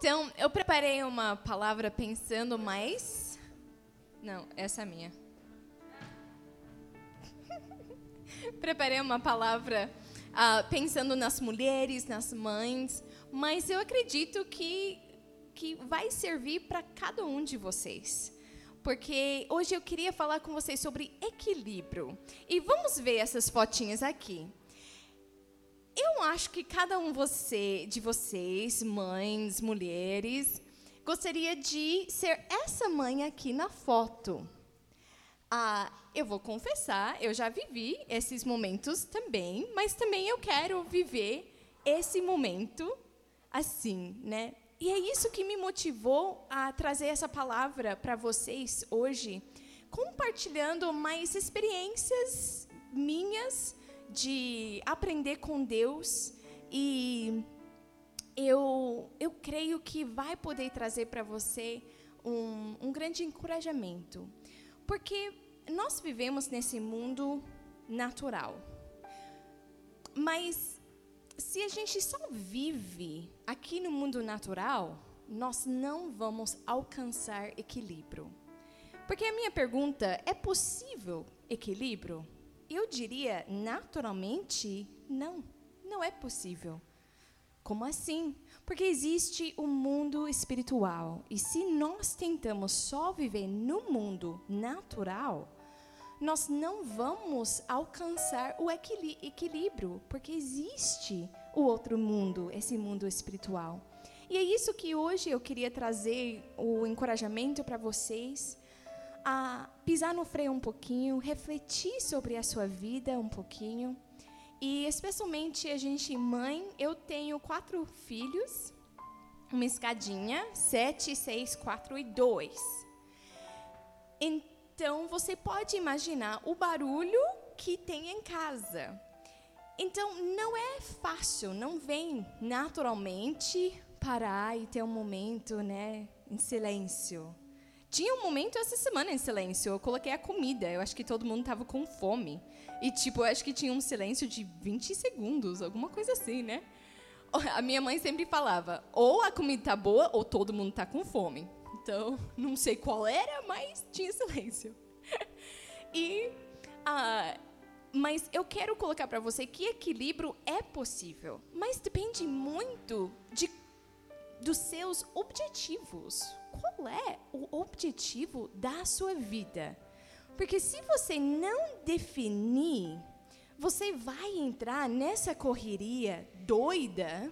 Então, eu preparei uma palavra pensando mais. Não, essa é a minha. preparei uma palavra uh, pensando nas mulheres, nas mães, mas eu acredito que, que vai servir para cada um de vocês. Porque hoje eu queria falar com vocês sobre equilíbrio. E vamos ver essas fotinhas aqui. Eu acho que cada um você, de vocês, mães, mulheres, gostaria de ser essa mãe aqui na foto. Ah, eu vou confessar, eu já vivi esses momentos também, mas também eu quero viver esse momento assim, né? E é isso que me motivou a trazer essa palavra para vocês hoje, compartilhando mais experiências minhas de aprender com Deus e eu, eu creio que vai poder trazer para você um, um grande encorajamento. Porque nós vivemos nesse mundo natural. Mas se a gente só vive aqui no mundo natural, nós não vamos alcançar equilíbrio. Porque a minha pergunta é possível equilíbrio? Eu diria, naturalmente, não. Não é possível. Como assim? Porque existe o um mundo espiritual. E se nós tentamos só viver no mundo natural, nós não vamos alcançar o equilíbrio, porque existe o outro mundo, esse mundo espiritual. E é isso que hoje eu queria trazer o encorajamento para vocês a pisar no freio um pouquinho, refletir sobre a sua vida um pouquinho. E especialmente a gente, mãe, eu tenho quatro filhos, uma escadinha, sete, seis, quatro e dois. Então você pode imaginar o barulho que tem em casa. Então não é fácil, não vem naturalmente parar e ter um momento, né, em silêncio. Tinha um momento essa semana em silêncio. Eu coloquei a comida. Eu acho que todo mundo estava com fome. E, tipo, eu acho que tinha um silêncio de 20 segundos, alguma coisa assim, né? A minha mãe sempre falava: ou a comida tá boa, ou todo mundo tá com fome. Então, não sei qual era, mas tinha silêncio. e. Ah, mas eu quero colocar para você que equilíbrio é possível, mas depende muito de, dos seus objetivos qual é o objetivo da sua vida. Porque se você não definir, você vai entrar nessa correria doida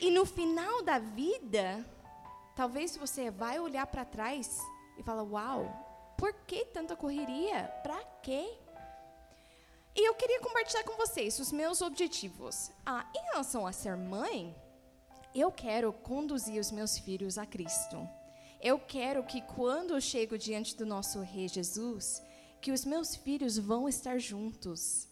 e no final da vida, talvez você vai olhar para trás e falar: "Uau, por que tanta correria? Para quê?" E eu queria compartilhar com vocês os meus objetivos. Ah, em relação a ser mãe, eu quero conduzir os meus filhos a Cristo. Eu quero que quando eu chego diante do nosso Rei Jesus, que os meus filhos vão estar juntos.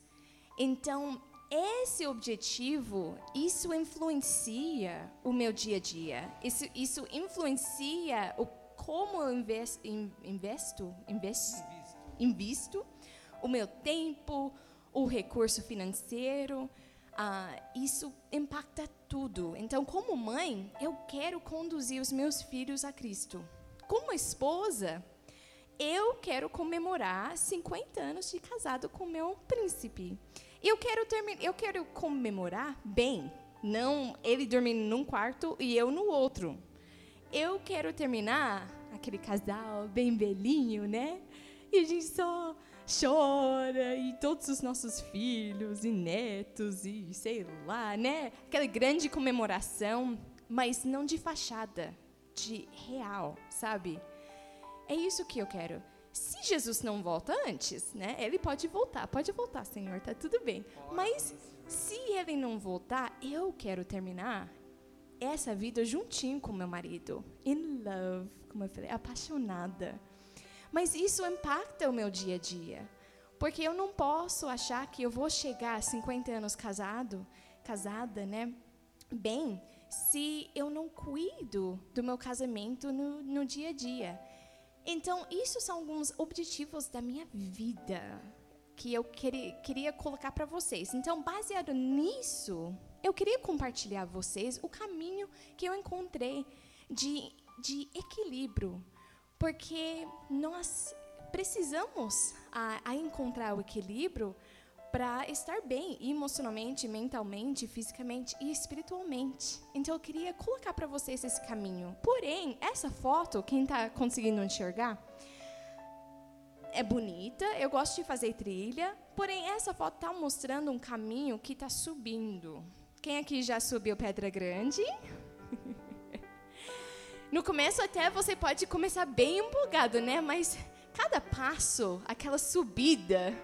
Então, esse objetivo, isso influencia o meu dia a dia. Isso, isso influencia o como eu investo, investo, investo, invisto o meu tempo, o recurso financeiro, ah, isso impacta tudo. Então, como mãe, eu quero conduzir os meus filhos a Cristo. Como esposa, eu quero comemorar 50 anos de casado com meu príncipe. Eu quero terminar, eu quero comemorar bem, não ele dormindo num quarto e eu no outro. Eu quero terminar aquele casal bem velhinho, né? E a gente só chora, e todos os nossos filhos e netos, e sei lá, né? Aquela grande comemoração, mas não de fachada, de real, sabe? É isso que eu quero. Se Jesus não volta antes, né? Ele pode voltar, pode voltar, Senhor, tá tudo bem. Mas se ele não voltar, eu quero terminar essa vida juntinho com meu marido, in love, como eu falei, apaixonada. Mas isso impacta o meu dia a dia. Porque eu não posso achar que eu vou chegar a 50 anos casado, casada, né? Bem, se eu não cuido do meu casamento no, no dia a dia. Então, isso são alguns objetivos da minha vida que eu queria, queria colocar para vocês. Então, baseado nisso, eu queria compartilhar com vocês o caminho que eu encontrei de, de equilíbrio, porque nós precisamos a, a encontrar o equilíbrio para estar bem emocionalmente, mentalmente, fisicamente e espiritualmente. Então eu queria colocar para vocês esse caminho. Porém, essa foto, quem está conseguindo enxergar, é bonita, eu gosto de fazer trilha, porém essa foto está mostrando um caminho que está subindo. Quem aqui já subiu Pedra Grande? no começo até você pode começar bem empolgado, né? Mas cada passo, aquela subida,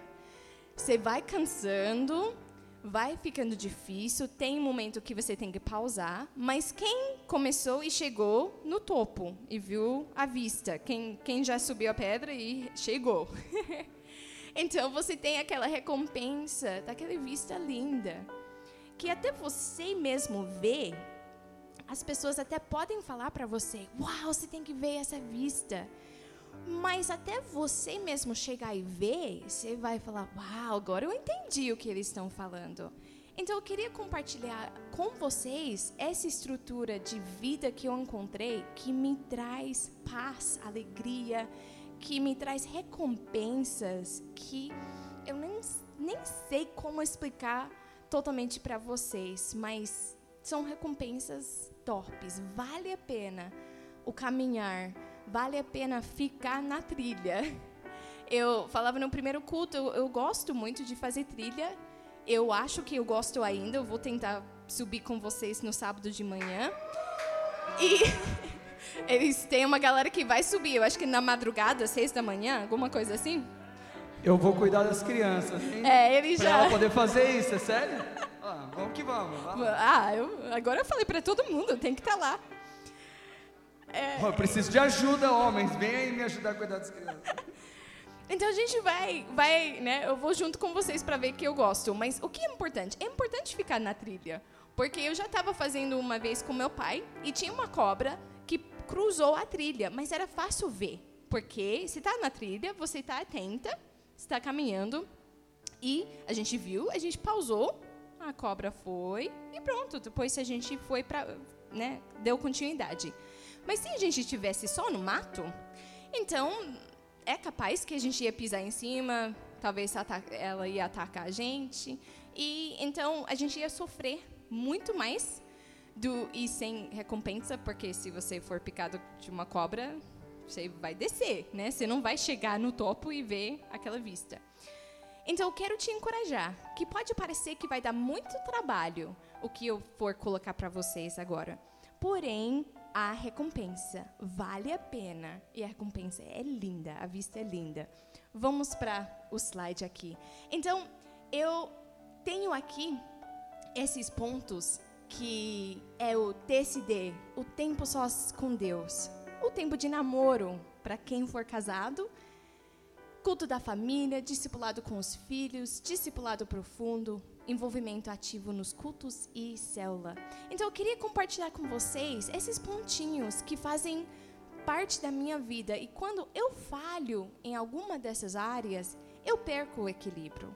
você vai cansando, vai ficando difícil, tem momento que você tem que pausar, mas quem começou e chegou no topo e viu a vista? Quem, quem já subiu a pedra e chegou? então você tem aquela recompensa daquela vista linda, que até você mesmo vê. As pessoas até podem falar para você: Uau, você tem que ver essa vista. Mas até você mesmo chegar e ver, você vai falar: Uau, agora eu entendi o que eles estão falando. Então eu queria compartilhar com vocês essa estrutura de vida que eu encontrei que me traz paz, alegria, que me traz recompensas que eu nem, nem sei como explicar totalmente para vocês, mas são recompensas torpes. Vale a pena o caminhar vale a pena ficar na trilha. Eu falava no primeiro culto, eu, eu gosto muito de fazer trilha. Eu acho que eu gosto ainda. Eu vou tentar subir com vocês no sábado de manhã. E eles têm uma galera que vai subir. Eu acho que na madrugada, seis da manhã, alguma coisa assim. Eu vou cuidar das crianças. Hein? É, ele pra já. ela poder fazer isso, é sério? Vamos que vamos. vamos. Ah, eu, agora eu falei para todo mundo, tem que estar tá lá. É... Eu preciso de ajuda, homens. Vem aí me ajudar a cuidar das crianças. Então a gente vai, vai, né? Eu vou junto com vocês para ver que eu gosto. Mas o que é importante? É importante ficar na trilha, porque eu já estava fazendo uma vez com meu pai e tinha uma cobra que cruzou a trilha, mas era fácil ver, porque se está na trilha, você está atenta, está caminhando e a gente viu, a gente pausou, a cobra foi e pronto. Depois a gente foi para, né? Deu continuidade. Mas se a gente estivesse só no mato, então é capaz que a gente ia pisar em cima, talvez ela ia atacar a gente, e então a gente ia sofrer muito mais do e sem recompensa, porque se você for picado de uma cobra, você vai descer, né? Você não vai chegar no topo e ver aquela vista. Então eu quero te encorajar, que pode parecer que vai dar muito trabalho o que eu for colocar para vocês agora. Porém, a recompensa vale a pena e a recompensa é linda, a vista é linda. Vamos para o slide aqui. Então, eu tenho aqui esses pontos que é o TSD, o tempo sós com Deus, o tempo de namoro para quem for casado, culto da família, discipulado com os filhos, discipulado profundo, envolvimento ativo nos cultos e célula. Então eu queria compartilhar com vocês esses pontinhos que fazem parte da minha vida e quando eu falho em alguma dessas áreas, eu perco o equilíbrio.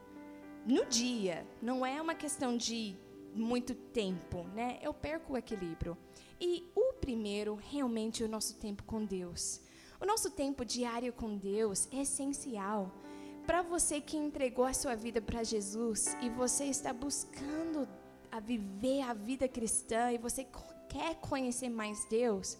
No dia, não é uma questão de muito tempo, né? Eu perco o equilíbrio. E o primeiro, realmente, é o nosso tempo com Deus. O nosso tempo diário com Deus é essencial para você que entregou a sua vida para Jesus e você está buscando a viver a vida cristã e você quer conhecer mais Deus,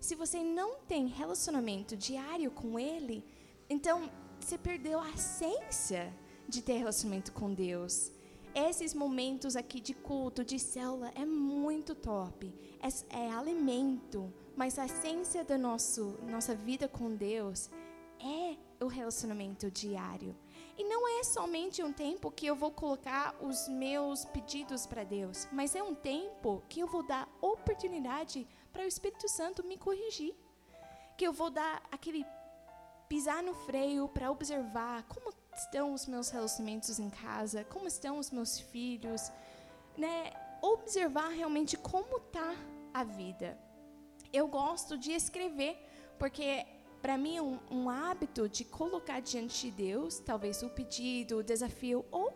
se você não tem relacionamento diário com Ele, então você perdeu a essência de ter relacionamento com Deus. Esses momentos aqui de culto, de célula, é muito top. É, é alimento, mas a essência da nosso, nossa vida com Deus é o relacionamento diário. E não é somente um tempo que eu vou colocar os meus pedidos para Deus, mas é um tempo que eu vou dar oportunidade para o Espírito Santo me corrigir. Que eu vou dar aquele pisar no freio para observar como estão os meus relacionamentos em casa, como estão os meus filhos, né? Observar realmente como tá a vida. Eu gosto de escrever porque para mim, um, um, hábito de colocar diante de Deus, talvez o pedido, o desafio, ou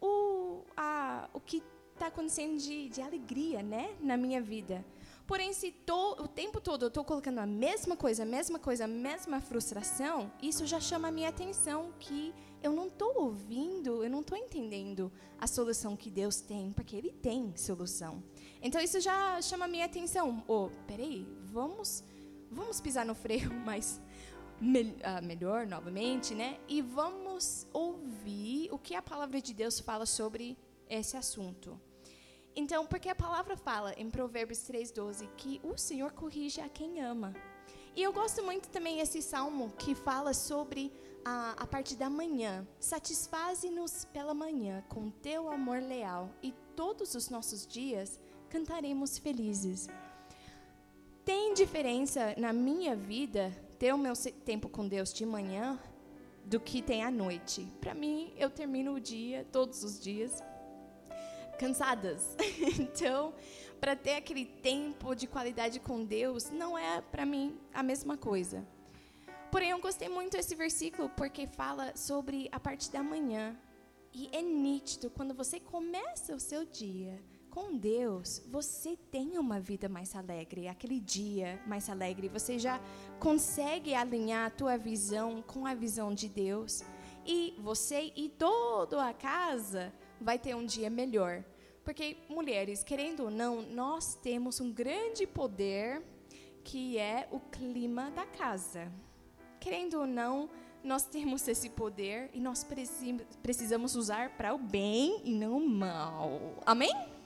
o, a, o que está acontecendo de, de alegria, né, na minha vida. Porém, se tô, o tempo todo eu estou colocando a mesma coisa, a mesma coisa, a mesma frustração, isso já chama a minha atenção que eu não estou ouvindo, eu não estou entendendo a solução que Deus tem, porque Ele tem solução. Então isso já chama a minha atenção. Oh, peraí, vamos, vamos pisar no freio mais me, uh, melhor novamente, né? E vamos ouvir o que a palavra de Deus fala sobre esse assunto. Então, porque a palavra fala em Provérbios 3:12 que o Senhor corrige a quem ama. E eu gosto muito também esse salmo que fala sobre a, a parte da manhã. Satisfaze-nos pela manhã com teu amor leal e todos os nossos dias cantaremos felizes. Tem diferença na minha vida ter o meu tempo com Deus de manhã do que tem à noite. Para mim, eu termino o dia, todos os dias, cansadas. então, para ter aquele tempo de qualidade com Deus, não é para mim a mesma coisa. Porém, eu gostei muito desse versículo porque fala sobre a parte da manhã. E é nítido quando você começa o seu dia com Deus, você tem uma vida mais alegre, aquele dia mais alegre. Você já consegue alinhar a tua visão com a visão de Deus. E você e toda a casa vai ter um dia melhor. Porque, mulheres, querendo ou não, nós temos um grande poder que é o clima da casa. Querendo ou não, nós temos esse poder e nós precisamos usar para o bem e não o mal. Amém?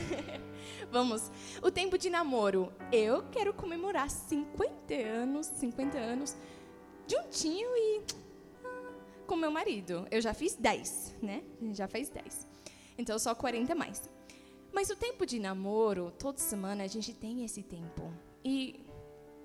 Vamos. O tempo de namoro. Eu quero comemorar 50 anos, 50 anos, juntinho e ah, com meu marido. Eu já fiz 10, né? Já fez 10. Então, só 40 mais. Mas o tempo de namoro, toda semana a gente tem esse tempo. E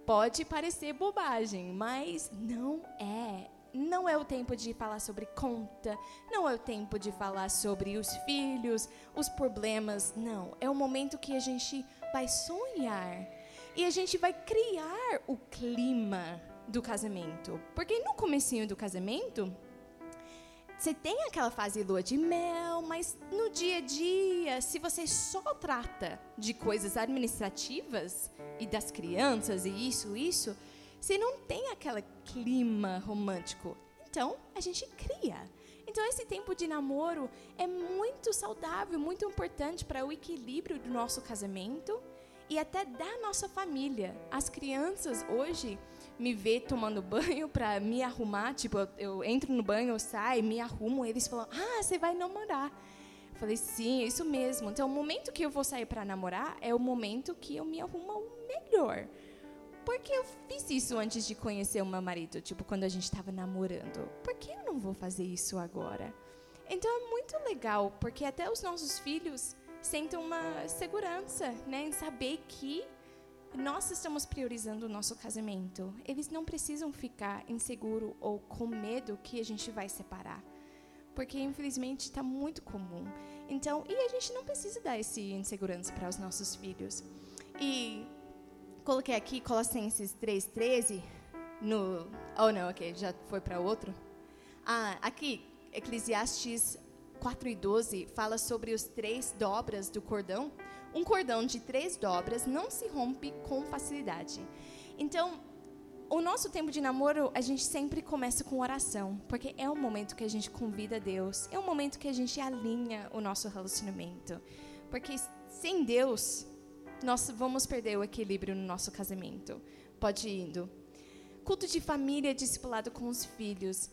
pode parecer bobagem, mas não é. Não é o tempo de falar sobre conta, não é o tempo de falar sobre os filhos, os problemas, não. É o momento que a gente vai sonhar e a gente vai criar o clima do casamento. Porque no comecinho do casamento, você tem aquela fase lua de mel, mas no dia a dia, se você só trata de coisas administrativas e das crianças e isso, isso, você não tem aquele clima romântico. Então, a gente cria. Então, esse tempo de namoro é muito saudável, muito importante para o equilíbrio do nosso casamento e até da nossa família. As crianças hoje me vê tomando banho para me arrumar, tipo, eu, entro no banho, eu saio, me arrumo, eles falam: "Ah, você vai namorar". Eu falei: "Sim, isso mesmo". Então, o momento que eu vou sair para namorar é o momento que eu me arrumo melhor. Porque eu fiz isso antes de conhecer o meu marido, tipo, quando a gente estava namorando. Por que eu não vou fazer isso agora? Então é muito legal, porque até os nossos filhos sentem uma segurança, né, em saber que nós estamos priorizando o nosso casamento. Eles não precisam ficar inseguro ou com medo que a gente vai separar. Porque, infelizmente, está muito comum. Então, e a gente não precisa dar esse insegurança para os nossos filhos. E coloquei aqui Colossenses 3,13 no. Oh, não, ok, já foi para outro. Ah, aqui, Eclesiastes 4 e 12 fala sobre os três dobras do cordão. Um cordão de três dobras não se rompe com facilidade. Então, o nosso tempo de namoro, a gente sempre começa com oração, porque é o momento que a gente convida Deus, é o momento que a gente alinha o nosso relacionamento. Porque sem Deus, nós vamos perder o equilíbrio no nosso casamento. Pode ir indo. Culto de família discipulado com os filhos.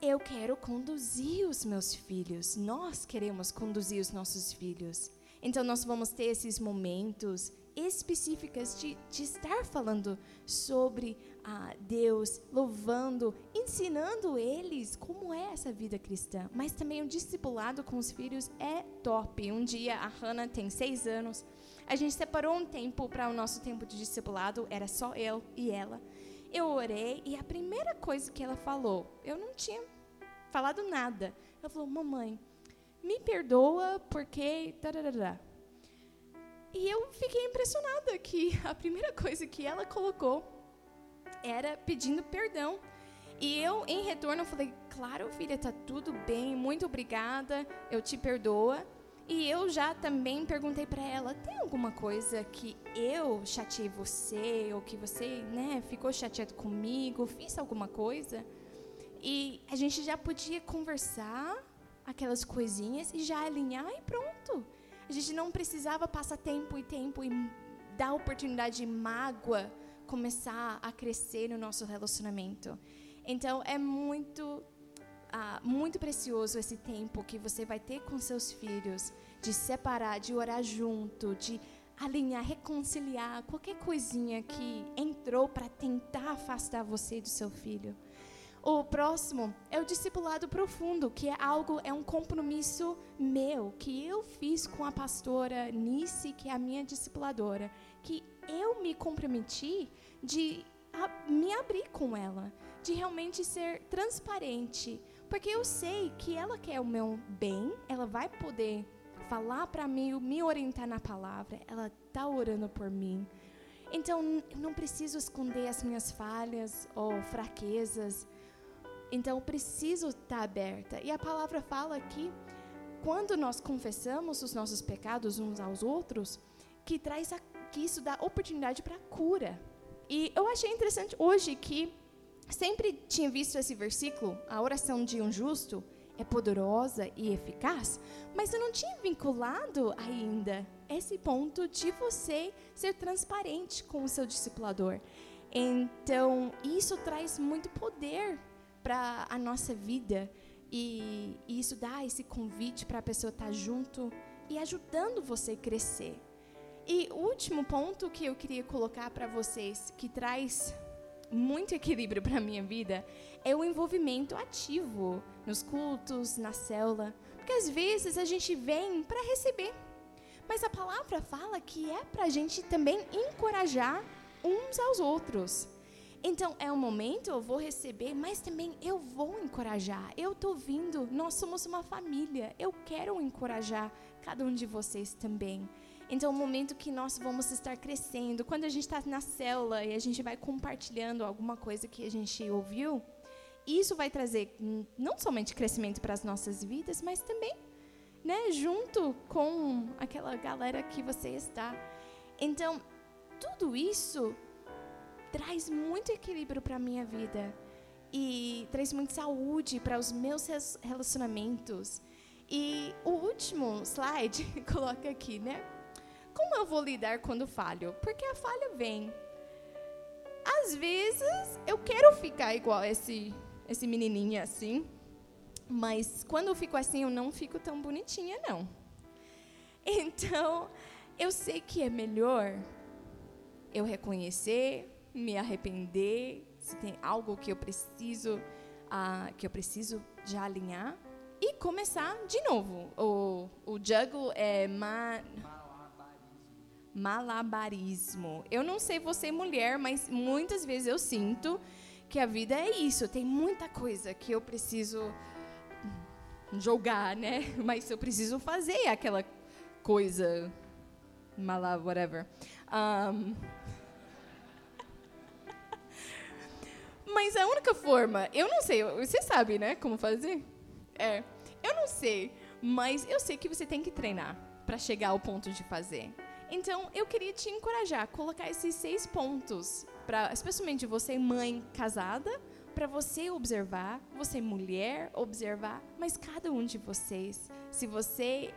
Eu quero conduzir os meus filhos. Nós queremos conduzir os nossos filhos. Então, nós vamos ter esses momentos específicos de, de estar falando sobre ah, Deus, louvando, ensinando eles como é essa vida cristã. Mas também o discipulado com os filhos é top. Um dia a Hannah tem seis anos. A gente separou um tempo para o nosso tempo de discipulado, era só eu e ela eu orei e a primeira coisa que ela falou, eu não tinha falado nada. Ela falou: Mamãe, me perdoa porque. Tararara. E eu fiquei impressionada que a primeira coisa que ela colocou era pedindo perdão. E eu, em retorno, falei: Claro, filha, está tudo bem, muito obrigada, eu te perdoo. E eu já também perguntei para ela: tem alguma coisa que eu chateei você ou que você, né, ficou chateado comigo, fiz alguma coisa? E a gente já podia conversar aquelas coisinhas e já alinhar e pronto. A gente não precisava passar tempo e tempo e dar oportunidade de mágoa começar a crescer no nosso relacionamento. Então é muito ah, muito precioso esse tempo que você vai ter com seus filhos, de separar, de orar junto, de alinhar, reconciliar qualquer coisinha que entrou para tentar afastar você do seu filho. O próximo é o discipulado profundo, que é algo, é um compromisso meu, que eu fiz com a pastora Nice, que é a minha discipuladora, que eu me comprometi de a, me abrir com ela, de realmente ser transparente, porque eu sei que ela quer o meu bem, ela vai poder falar para mim, me orientar na palavra, ela está orando por mim. Então, eu não preciso esconder as minhas falhas ou fraquezas. Então, eu preciso estar tá aberta. E a palavra fala que quando nós confessamos os nossos pecados uns aos outros, que traz a, que isso dá oportunidade para cura. E eu achei interessante hoje que sempre tinha visto esse versículo, a oração de um justo é poderosa e eficaz, mas eu não tinha vinculado ainda esse ponto de você ser transparente com o seu discipulador. Então, isso traz muito poder para a nossa vida e, e, isso dá esse convite para a pessoa estar tá junto e ajudando você a crescer. E o último ponto que eu queria colocar para vocês, que traz muito equilíbrio para a minha vida é o envolvimento ativo nos cultos, na célula. Porque às vezes a gente vem para receber, mas a palavra fala que é para a gente também encorajar uns aos outros. Então é um momento, eu vou receber, mas também eu vou encorajar. Eu estou vindo, nós somos uma família. Eu quero encorajar cada um de vocês também. Então, é um momento que nós vamos estar crescendo. Quando a gente está na célula e a gente vai compartilhando alguma coisa que a gente ouviu, isso vai trazer não somente crescimento para as nossas vidas, mas também, né, junto com aquela galera que você está. Então, tudo isso traz muito equilíbrio para a minha vida e traz muita saúde para os meus relacionamentos. E o último slide coloca aqui, né? Como eu vou lidar quando falho? Porque a falha vem. Às vezes eu quero ficar igual esse esse menininho assim, mas quando eu fico assim eu não fico tão bonitinha não. Então, eu sei que é melhor eu reconhecer, me arrepender, se tem algo que eu preciso uh, que eu preciso já alinhar e começar de novo. O, o juggle é ma malabarismo. Eu não sei você mulher, mas muitas vezes eu sinto que a vida é isso. Tem muita coisa que eu preciso jogar, né? Mas eu preciso fazer aquela coisa malá, whatever. Um, mas a única forma, eu não sei, você sabe, né, como fazer? É, eu não sei, mas eu sei que você tem que treinar para chegar ao ponto de fazer. Então, eu queria te encorajar a colocar esses seis pontos, especialmente você, mãe casada, para você observar, você, mulher, observar, mas cada um de vocês, se você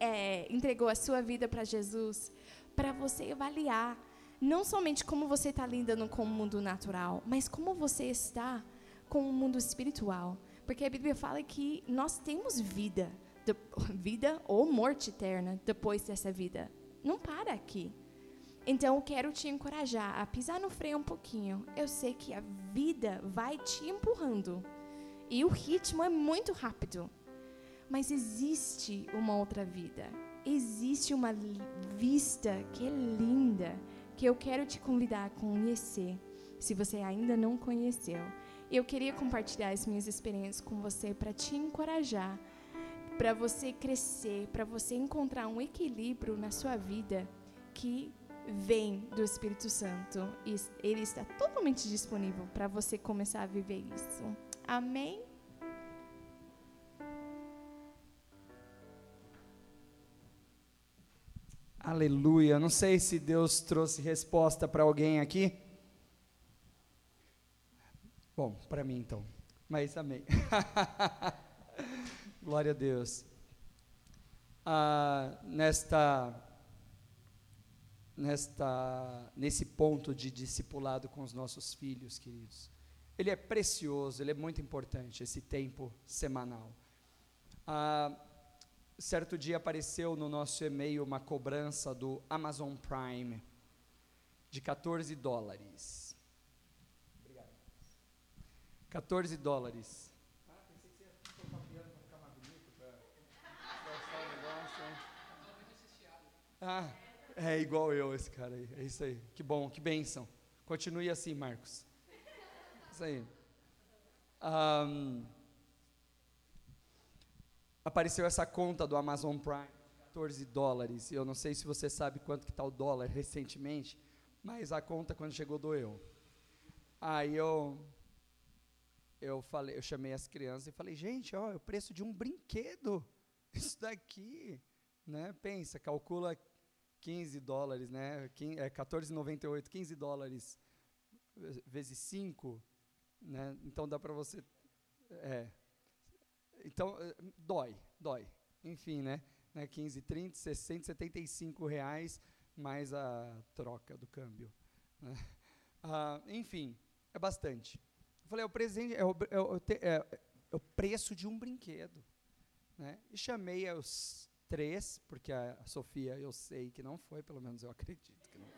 é, entregou a sua vida para Jesus, para você avaliar não somente como você está lidando com o mundo natural, mas como você está com o mundo espiritual. Porque a Bíblia fala que nós temos vida, de, vida ou morte eterna depois dessa vida não para aqui. Então eu quero te encorajar a pisar no freio um pouquinho. Eu sei que a vida vai te empurrando e o ritmo é muito rápido. Mas existe uma outra vida. Existe uma vista que é linda, que eu quero te convidar a conhecer, se você ainda não conheceu. Eu queria compartilhar as minhas experiências com você para te encorajar para você crescer, para você encontrar um equilíbrio na sua vida que vem do Espírito Santo e ele está totalmente disponível para você começar a viver isso. Amém? Aleluia. Não sei se Deus trouxe resposta para alguém aqui. Bom, para mim então. Mas amém. Glória a Deus. Ah, nesta, nesta, nesse ponto de discipulado com os nossos filhos, queridos. Ele é precioso, ele é muito importante, esse tempo semanal. Ah, certo dia apareceu no nosso e-mail uma cobrança do Amazon Prime de 14 dólares. Obrigado. 14 dólares. Ah, pensei que você ia colocar o piano para ficar mais bonito, para o negócio. Ah, é igual eu esse cara aí. É isso aí. Que bom, que bênção. Continue assim, Marcos. Isso aí. Um, apareceu essa conta do Amazon Prime, 14 dólares. Eu não sei se você sabe quanto que está o dólar recentemente, mas a conta quando chegou doeu. Aí eu eu falei, eu chamei as crianças e falei, gente, ó, é o preço de um brinquedo. Isso daqui, né? Pensa, calcula 15 dólares, né? É 14,98, 15 dólares vezes 5, né? Então dá para você é, então, eh, dói, dói. Enfim, né? né 15, 30, 60, 75 reais mais a troca do câmbio. Né? Ah, enfim, é bastante. Eu falei, é o, presente, é o, é, o, é, é o preço de um brinquedo. Né? E chamei os três, porque a Sofia eu sei que não foi, pelo menos eu acredito que não.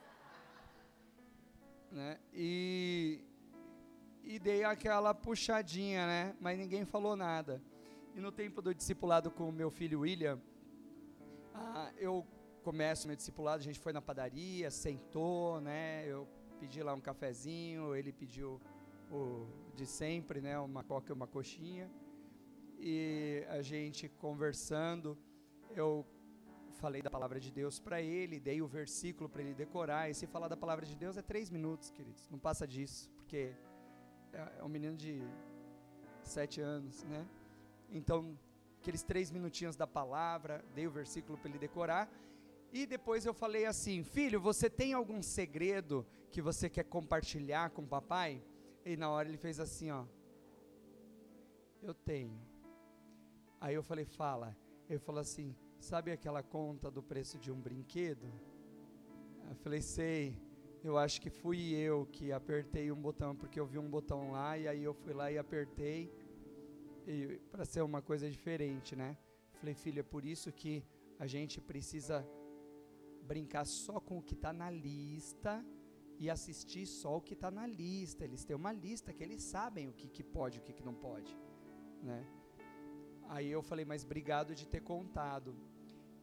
né? E, e dei aquela puxadinha, né? Mas ninguém falou nada. E no tempo do discipulado com o meu filho William, ah, eu começo meu discipulado, a gente foi na padaria, sentou, né? Eu pedi lá um cafezinho, ele pediu o de sempre, né? Uma coca e uma coxinha. E a gente conversando, eu falei da palavra de Deus para ele, dei o versículo para ele decorar. E se falar da palavra de Deus é três minutos, queridos. Não passa disso, porque é, é um menino de sete anos, né? Então, aqueles três minutinhos da palavra, dei o versículo para ele decorar. E depois eu falei assim: Filho, você tem algum segredo que você quer compartilhar com o papai? E na hora ele fez assim: Ó, eu tenho. Aí eu falei: Fala. Ele falou assim: Sabe aquela conta do preço de um brinquedo? Eu falei: Sei. Eu acho que fui eu que apertei um botão, porque eu vi um botão lá, e aí eu fui lá e apertei para ser uma coisa diferente, né? Falei, filho, é por isso que a gente precisa brincar só com o que está na lista e assistir só o que está na lista. Eles têm uma lista que eles sabem o que, que pode e o que, que não pode, né? Aí eu falei, mas obrigado de ter contado.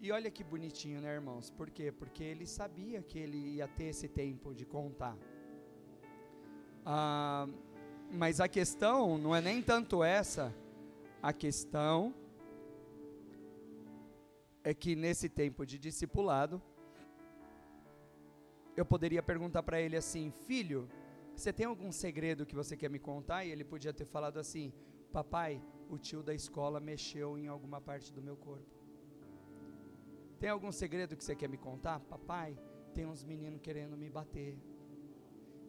E olha que bonitinho, né, irmãos? Por quê? Porque ele sabia que ele ia ter esse tempo de contar. Ah, mas a questão não é nem tanto essa a questão é que nesse tempo de discipulado, eu poderia perguntar para ele assim: Filho, você tem algum segredo que você quer me contar? E ele podia ter falado assim: Papai, o tio da escola mexeu em alguma parte do meu corpo. Tem algum segredo que você quer me contar? Papai, tem uns meninos querendo me bater.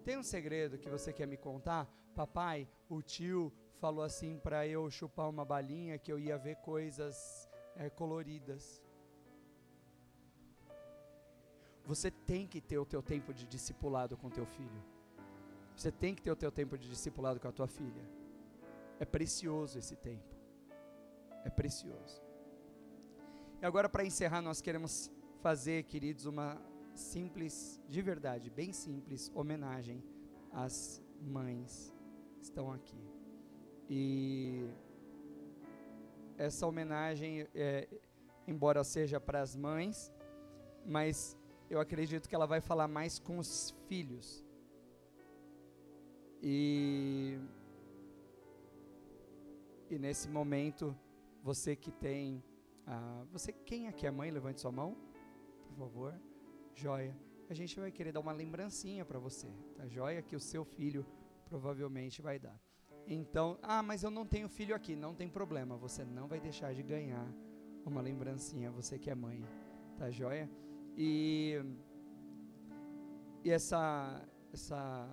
Tem um segredo que você quer me contar? Papai, o tio falou assim para eu chupar uma balinha que eu ia ver coisas é, coloridas. Você tem que ter o teu tempo de discipulado com teu filho. Você tem que ter o teu tempo de discipulado com a tua filha. É precioso esse tempo. É precioso. E agora para encerrar nós queremos fazer, queridos, uma simples, de verdade, bem simples homenagem às mães que estão aqui. E essa homenagem, é, embora seja para as mães, mas eu acredito que ela vai falar mais com os filhos. E, e nesse momento, você que tem. Ah, você Quem aqui é mãe? Levante sua mão, por favor. Joia. A gente vai querer dar uma lembrancinha para você, tá joia? Que o seu filho provavelmente vai dar. Então, ah, mas eu não tenho filho aqui, não tem problema, você não vai deixar de ganhar uma lembrancinha, você que é mãe, tá joia? E, e essa, essa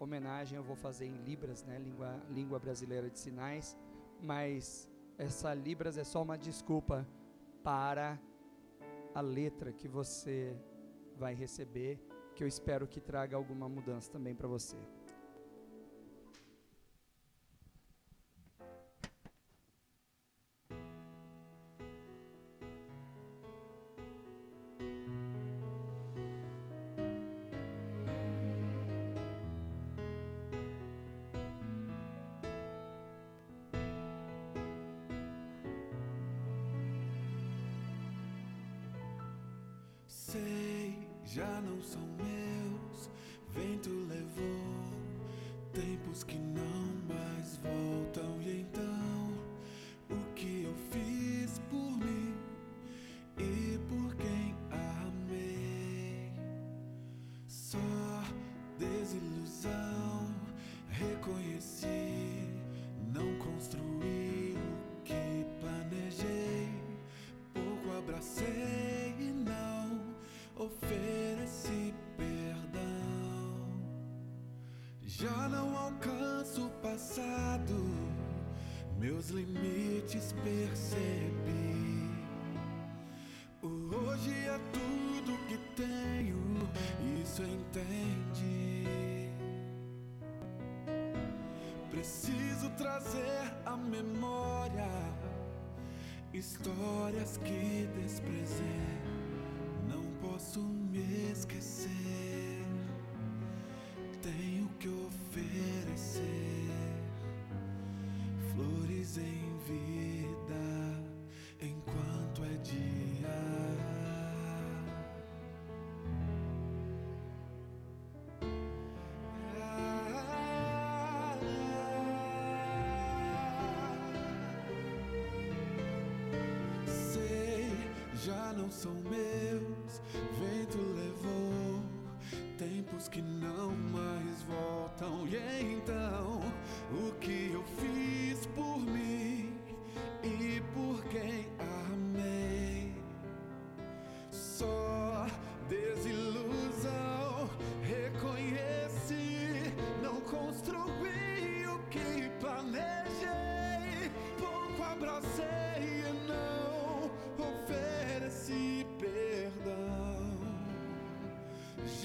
homenagem eu vou fazer em Libras, né, língua, língua brasileira de sinais, mas essa Libras é só uma desculpa para a letra que você vai receber, que eu espero que traga alguma mudança também para você. Já não são meus. Vento Já não alcanço o passado, meus limites percebi. O hoje é tudo que tenho, isso entendi. Preciso trazer à memória histórias que desprezei. Não posso me esquecer. Já não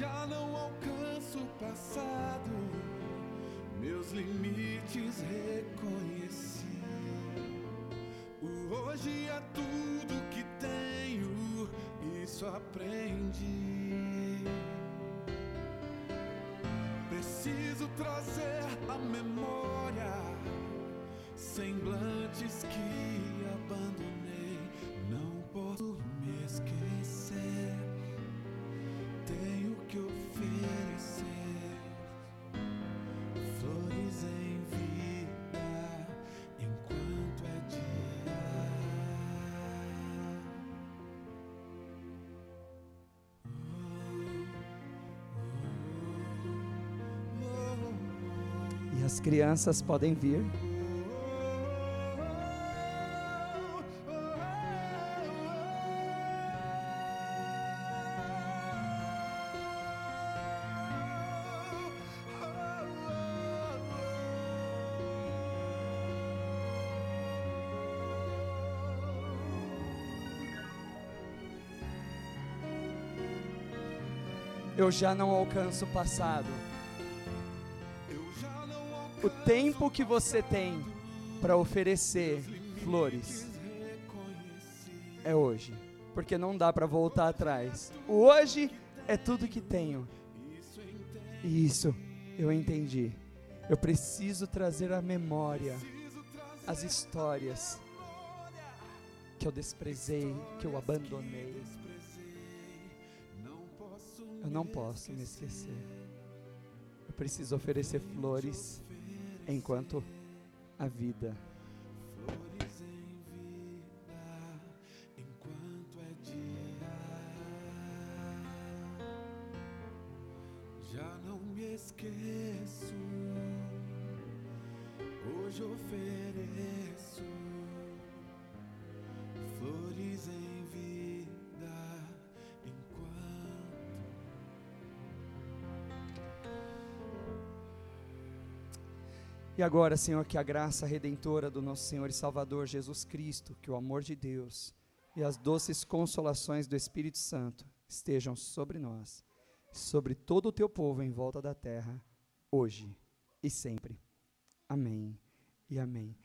Já não alcanço o passado, meus limites reconheci. O hoje é tudo que tenho, isso aprendi. Preciso trazer à memória semblantes que abandonei. As crianças podem vir. Eu já não alcanço o passado. O tempo que você tem para oferecer flores é hoje, porque não dá para voltar atrás. O hoje é tudo que tenho. E isso eu entendi. Eu preciso trazer à memória as histórias que eu desprezei, que eu abandonei. Eu não posso me esquecer. Eu preciso oferecer flores enquanto a vida. E agora, Senhor, que a graça redentora do nosso Senhor e Salvador Jesus Cristo, que o amor de Deus e as doces consolações do Espírito Santo estejam sobre nós, sobre todo o teu povo em volta da terra, hoje e sempre. Amém e amém.